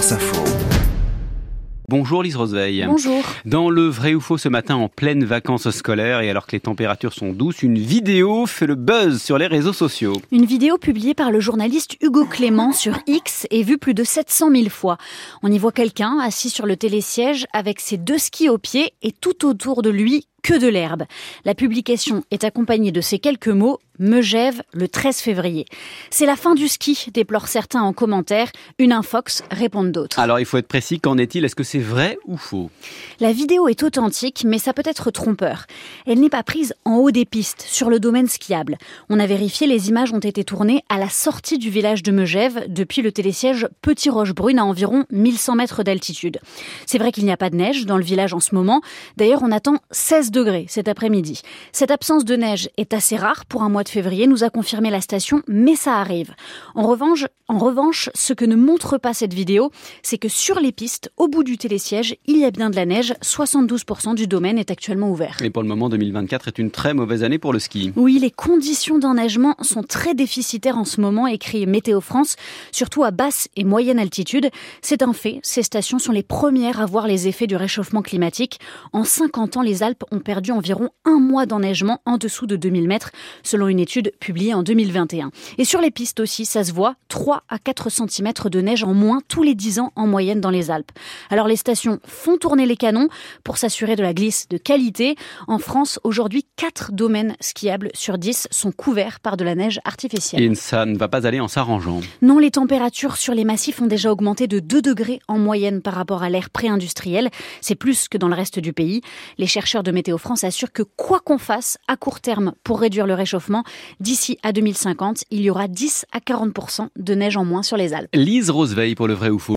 France Info. Bonjour Lise Roseveil. Bonjour. Dans le vrai ou faux ce matin en pleine vacances scolaires et alors que les températures sont douces, une vidéo fait le buzz sur les réseaux sociaux. Une vidéo publiée par le journaliste Hugo Clément sur X est vue plus de 700 000 fois. On y voit quelqu'un assis sur le télésiège avec ses deux skis aux pieds et tout autour de lui que de l'herbe. La publication est accompagnée de ces quelques mots Megève le 13 février. C'est la fin du ski, déplorent certains en commentaire. Une infox répondent d'autres. Alors il faut être précis, qu'en est-il? Est-ce que c'est vrai ou faux? La vidéo est authentique, mais ça peut être trompeur. Elle n'est pas prise en haut des pistes, sur le domaine skiable. On a vérifié, les images ont été tournées à la sortie du village de Megève, depuis le télésiège Petit Roche-Brune à environ 1100 mètres d'altitude. C'est vrai qu'il n'y a pas de neige dans le village en ce moment. D'ailleurs, on attend 16 degrés cet après-midi. Cette absence de neige est assez rare pour un mois de février, nous a confirmé la station, mais ça arrive. En revanche, en revanche, ce que ne montre pas cette vidéo, c'est que sur les pistes, au bout du télésiège, il y a bien de la neige. 72% du domaine est actuellement ouvert. Et pour le moment, 2024 est une très mauvaise année pour le ski. Oui, les conditions d'enneigement sont très déficitaires en ce moment, écrit Météo France, surtout à basse et moyenne altitude. C'est un fait, ces stations sont les premières à voir les effets du réchauffement climatique. En 50 ans, les Alpes ont perdu environ un mois d'enneigement en dessous de 2000 mètres, selon une étude publiée en 2021. Et sur les pistes aussi, ça se voit, 3 à 4 cm de neige en moins tous les 10 ans en moyenne dans les Alpes. Alors les stations font tourner les canons pour s'assurer de la glisse de qualité. En France, aujourd'hui, 4 domaines skiables sur 10 sont couverts par de la neige artificielle. Et ça ne va pas aller en s'arrangeant. Non, les températures sur les massifs ont déjà augmenté de 2 degrés en moyenne par rapport à l'ère pré-industrielle. C'est plus que dans le reste du pays. Les chercheurs de Météo France assurent que quoi qu'on fasse à court terme pour réduire le réchauffement, d'ici à 2050, il y aura 10 à 40% de neige en moins sur les Alpes. Lise Roseveil pour le vrai ou faux.